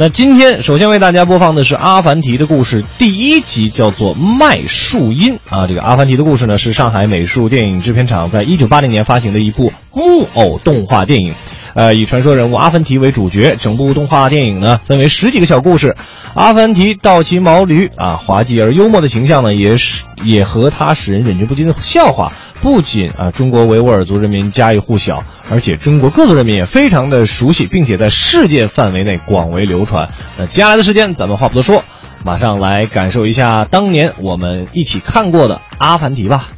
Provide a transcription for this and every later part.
那今天首先为大家播放的是阿凡提的故事，第一集叫做《麦树荫》啊。这个阿凡提的故事呢，是上海美术电影制片厂在一九八零年发行的一部木偶动画电影。呃，以传说人物阿凡提为主角，整部动画电影呢分为十几个小故事。阿凡提倒骑毛驴啊，滑稽而幽默的形象呢，也是也和他使人忍俊不禁的笑话，不仅啊中国维吾尔族人民家喻户晓，而且中国各族人民也非常的熟悉，并且在世界范围内广为流传。那接下来的时间，咱们话不多说，马上来感受一下当年我们一起看过的阿凡提吧。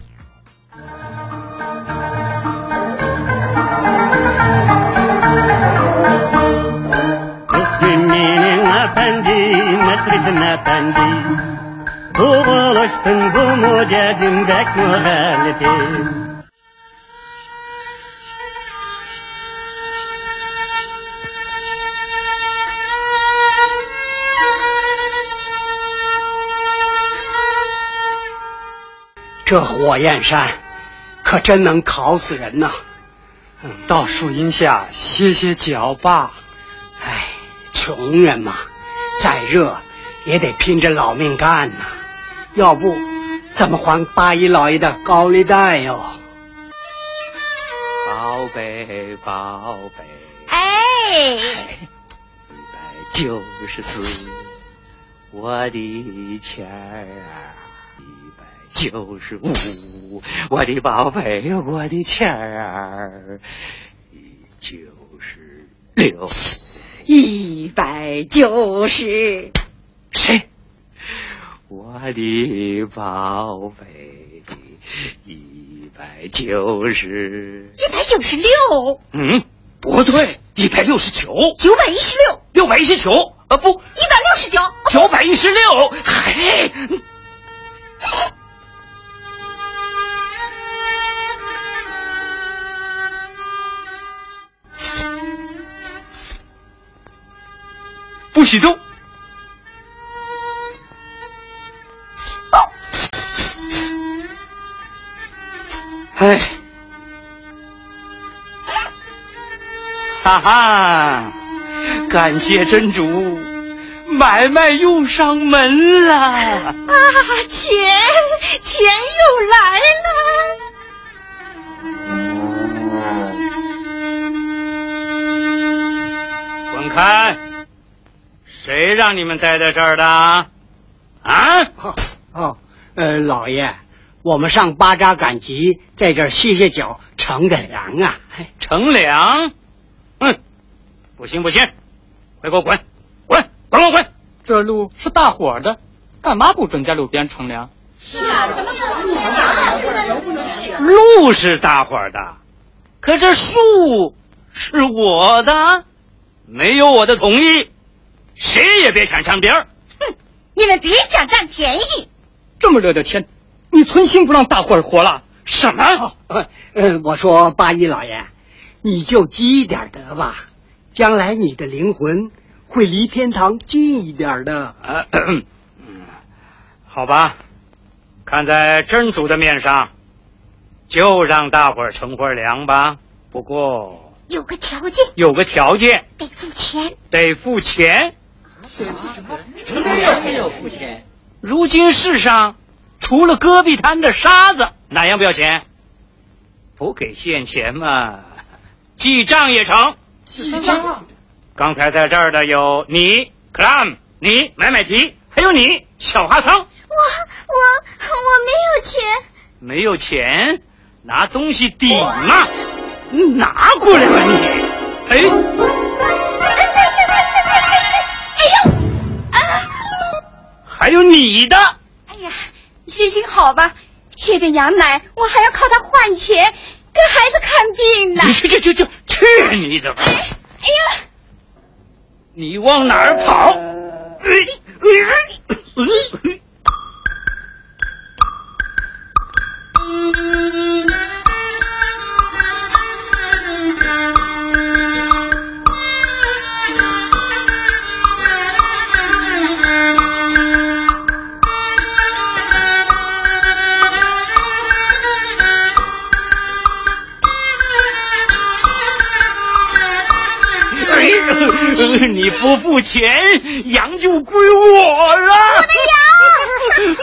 Bu 这火焰山可真能烤死人呐！嗯到树荫下歇歇脚吧。哎，穷人嘛，再热也得拼着老命干呐，要不怎么还八一老爷的高利贷哟？宝贝宝贝，哎，一百九十四，我的钱儿啊，一百九十五，我的宝贝，我的钱儿，一九十六，一百九十，谁？我的宝贝，一百九十，一百九十六，嗯，不对，一百六十九，九百一十六，六百一十九，啊不，一百六十九，九百一十六，嘿，不许动！哎，哈哈，感谢真主，买卖又上门了。啊，钱钱又来了。滚开！谁让你们待在这儿的？啊？哦哦，呃，老爷，我们上巴扎赶集，在这儿歇歇脚，乘个凉啊！乘凉？嗯，不行不行，快给我滚！滚滚滚滚！这路是大伙儿的，干嘛不准在路边乘凉？是啊，怎么能路是大伙儿的，可这树是我的，没有我的同意，谁也别想上边儿。哼，你们别想占便宜。这么热的天，你存心不让大伙儿活了？什么？呃，呃，我说八一老爷，你就积一点德吧，将来你的灵魂会离天堂近一点的。啊，嗯，好吧，看在真主的面上，就让大伙儿乘会儿凉吧。不过有个条件，有个条件，得付钱。得付钱。没有付钱。如今世上除了戈壁滩的沙子，哪样不要钱？不给现钱嘛，记账也成。记账？刚才在这儿的有你克拉姆，你买买提，还有你小哈桑。我我我没有钱。没有钱，拿东西抵嘛，拿过来吧你。哎，哎呦！啊！还有你的，哎呀，行行好吧，这个羊奶我还要靠它换钱，给孩子看病呢。你去去去去去你的吧！哎呀，你往哪儿跑？哎你不付钱，羊就归我了。我的羊，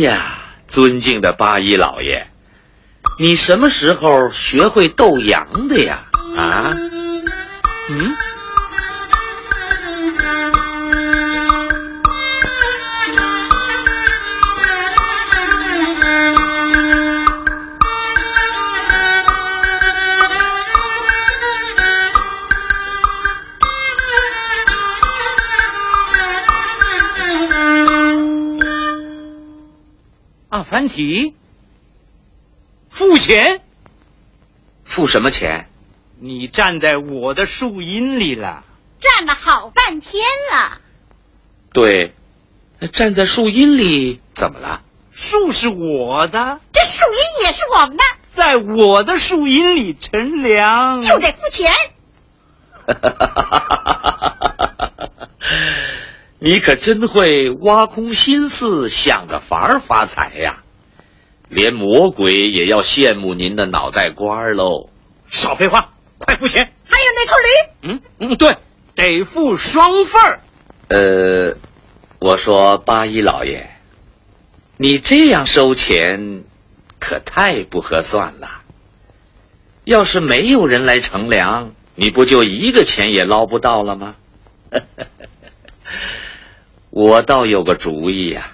呀，尊敬的八一老爷，你什么时候学会斗羊的呀？啊？嗯？阿凡提，付钱！付什么钱？你站在我的树荫里了。站了好半天了，对，站在树荫里怎么了？树是我的，这树荫也是我们的，在我的树荫里乘凉。就得付钱。你可真会挖空心思想着法儿发财呀！连魔鬼也要羡慕您的脑袋瓜喽。少废话，快付钱！还有那头驴，嗯嗯，对，得付双份儿。呃，我说八一老爷，你这样收钱可太不合算了。要是没有人来乘凉，你不就一个钱也捞不到了吗？我倒有个主意呀、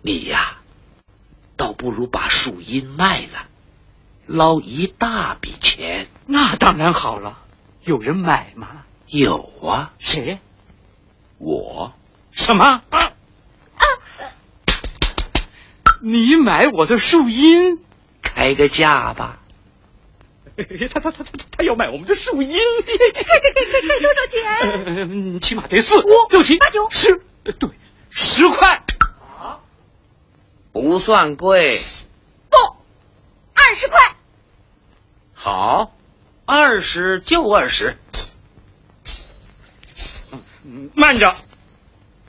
你呀，倒不如把树荫卖了，捞一大笔钱。那当然好了，有人买吗？有啊，谁？我什么？啊你买我的树荫？开个价吧。他他他他他要买我们的树荫？开开开开开多少钱？呃，起码得四五六七八九十，呃对，十块啊。不算贵，不，二十块。好，二十就二十。嗯慢着，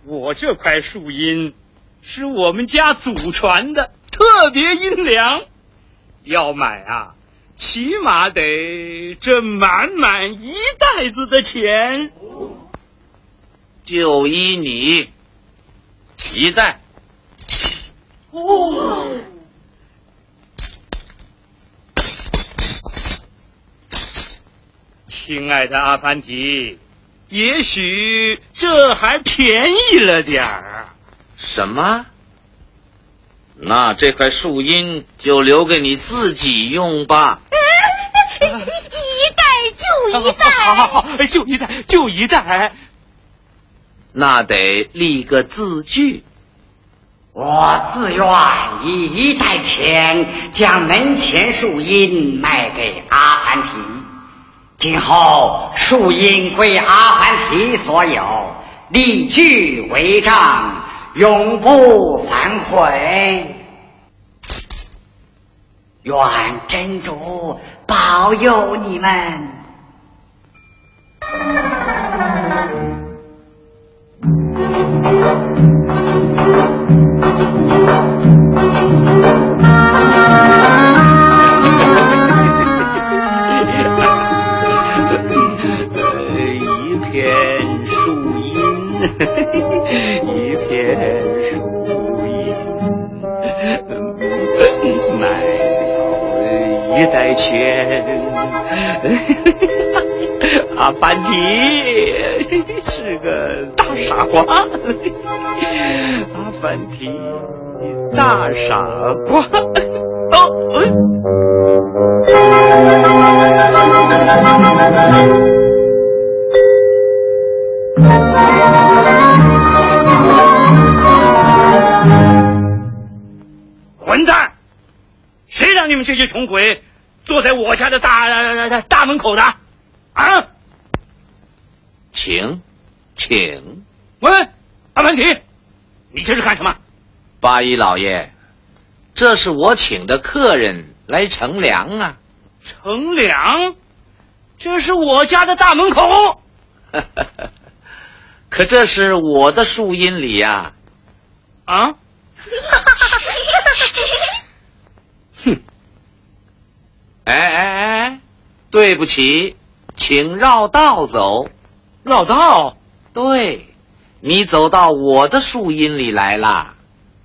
我这块树荫是我们家祖传的，特别阴凉，要买啊，起码得这满满一袋子的钱。就依你一袋。哦，亲爱的阿凡提，也许这还便宜了点儿。什么？那这块树荫就留给你自己用吧。一一代就一代。好好好，哎就一代，就一代。那得立个字据。我自愿以一袋钱将门前树荫卖给阿凡提，今后树荫归阿凡提所有，立据为证，永不反悔。愿真主保佑你们。阿凡提是个大傻瓜，阿凡提大傻瓜。哦，混蛋！谁让你们这些穷鬼坐在我家的大大大门口的？啊！请，请。喂，阿凡提，你这是干什么？八一老爷，这是我请的客人来乘凉啊。乘凉？这是我家的大门口。可这是我的树荫里呀。啊？哼！哎哎哎，对不起，请绕道走。绕道？对，你走到我的树荫里来了。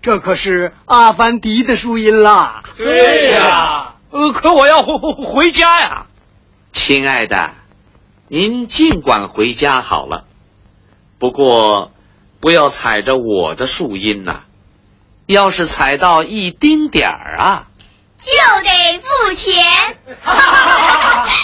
这可是阿凡迪的树荫啦。对呀。呃，可我要回回家呀。亲爱的，您尽管回家好了。不过，不要踩着我的树荫呐！要是踩到一丁点儿啊，就得付钱。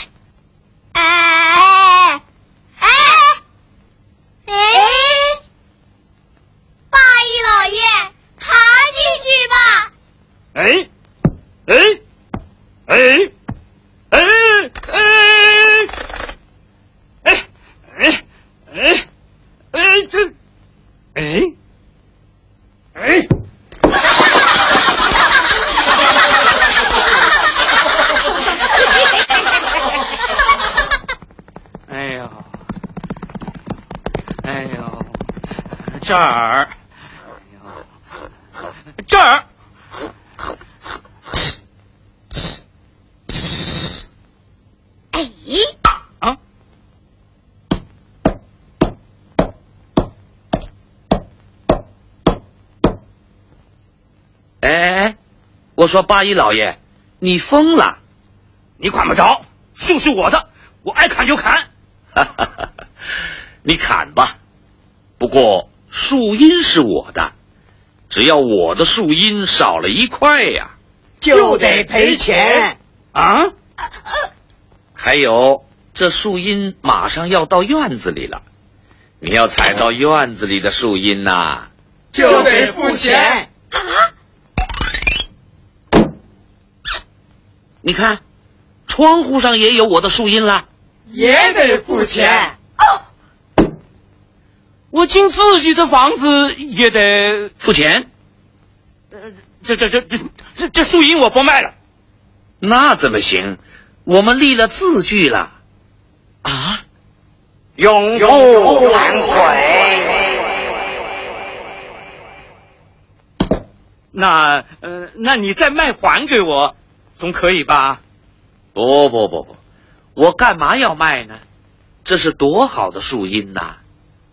这儿，这儿。我说八一老爷，你疯了！你管不着，树是我的，我爱砍就砍。你砍吧，不过树荫是我的，只要我的树荫少了一块呀，就得赔钱啊！还有，这树荫马上要到院子里了，你要踩到院子里的树荫呐，就得付钱啊。你看，窗户上也有我的树荫了，也得付钱。哦，我进自己的房子也得付钱。呃，这这这这这这树荫我不卖了。那怎么行？我们立了字据了。啊，永不反悔。那呃，那你再卖还给我。总可以吧？不不不不，我干嘛要卖呢？这是多好的树荫呐，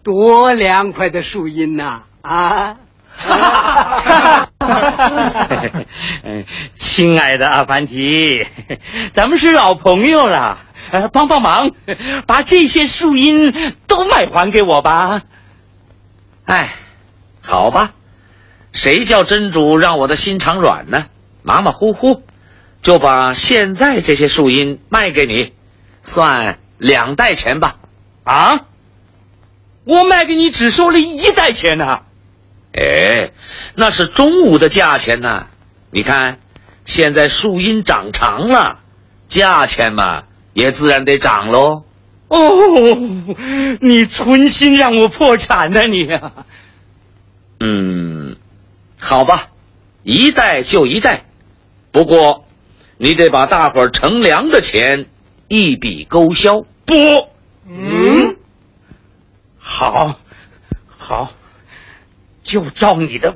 多凉快的树荫呐！啊！亲爱的阿凡提，咱们是老朋友了，帮帮忙，把这些树荫都卖还给我吧。哎，好吧，谁叫真主让我的心肠软呢？马马虎虎。就把现在这些树荫卖给你，算两袋钱吧。啊，我卖给你只收了一袋钱呢。哎，那是中午的价钱呢。你看，现在树荫长长了，价钱嘛也自然得涨喽。哦，你存心让我破产呢你？嗯，好吧，一袋就一袋，不过。你得把大伙儿乘凉的钱一笔勾销。不，嗯，好，好，就照你的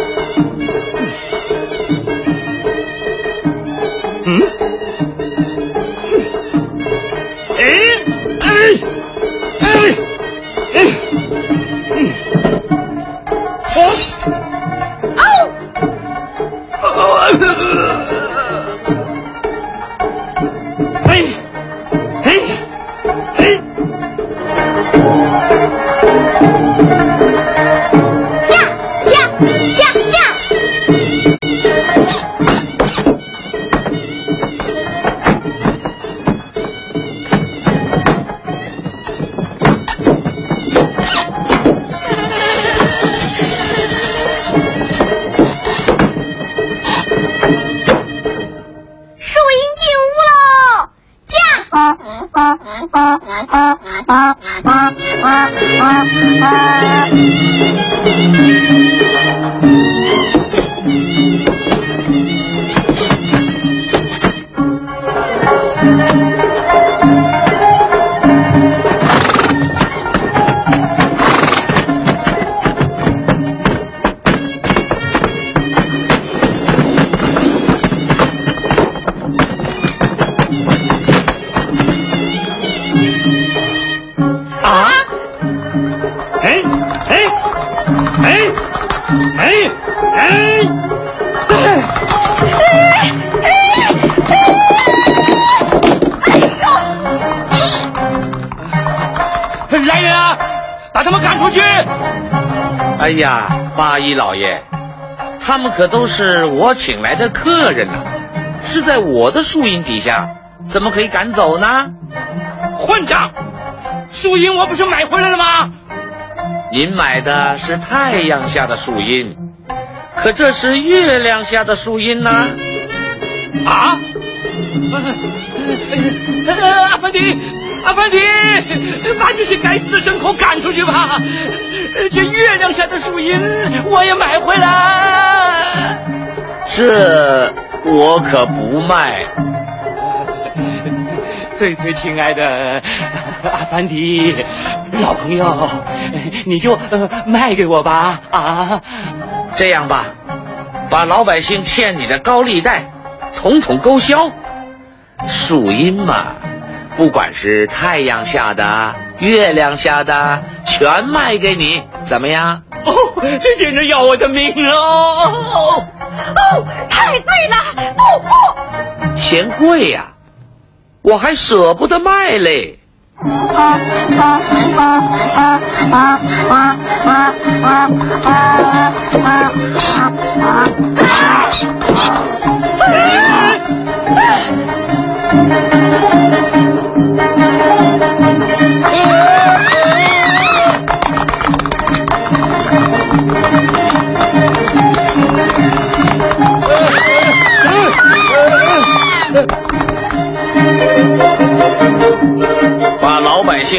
呀，八一老爷，他们可都是我请来的客人呐、是在我的树荫底下，怎么可以赶走呢？混账！树荫我不是买回来了吗？您买的是太阳下的树荫，可这是月亮下的树荫呢、啊！阿凡提，阿凡提，把这些该死的牲口赶出去吧！这月亮下的树荫我也买回来。这我可不卖。最最亲爱的阿凡提，老朋友，你就呃卖给我吧啊！这样吧，把老百姓欠你的高利贷统统勾销。树荫嘛，不管是太阳下的、月亮下的，全卖给你，怎么样？哦，这简直要我的命哦！哦，太贵了，不不。嫌贵呀、我还舍不得卖嘞。把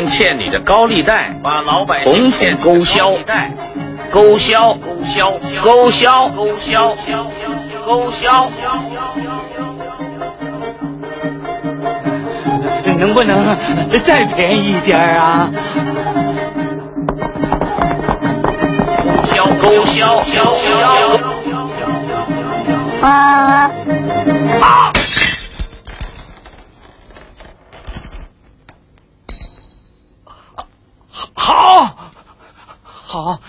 欠你的高利贷，把老百姓统统勾销，勾销，勾销，勾销，勾销，勾销。能不能再便宜一点儿啊？销勾销，勾销。啊！好，好，好。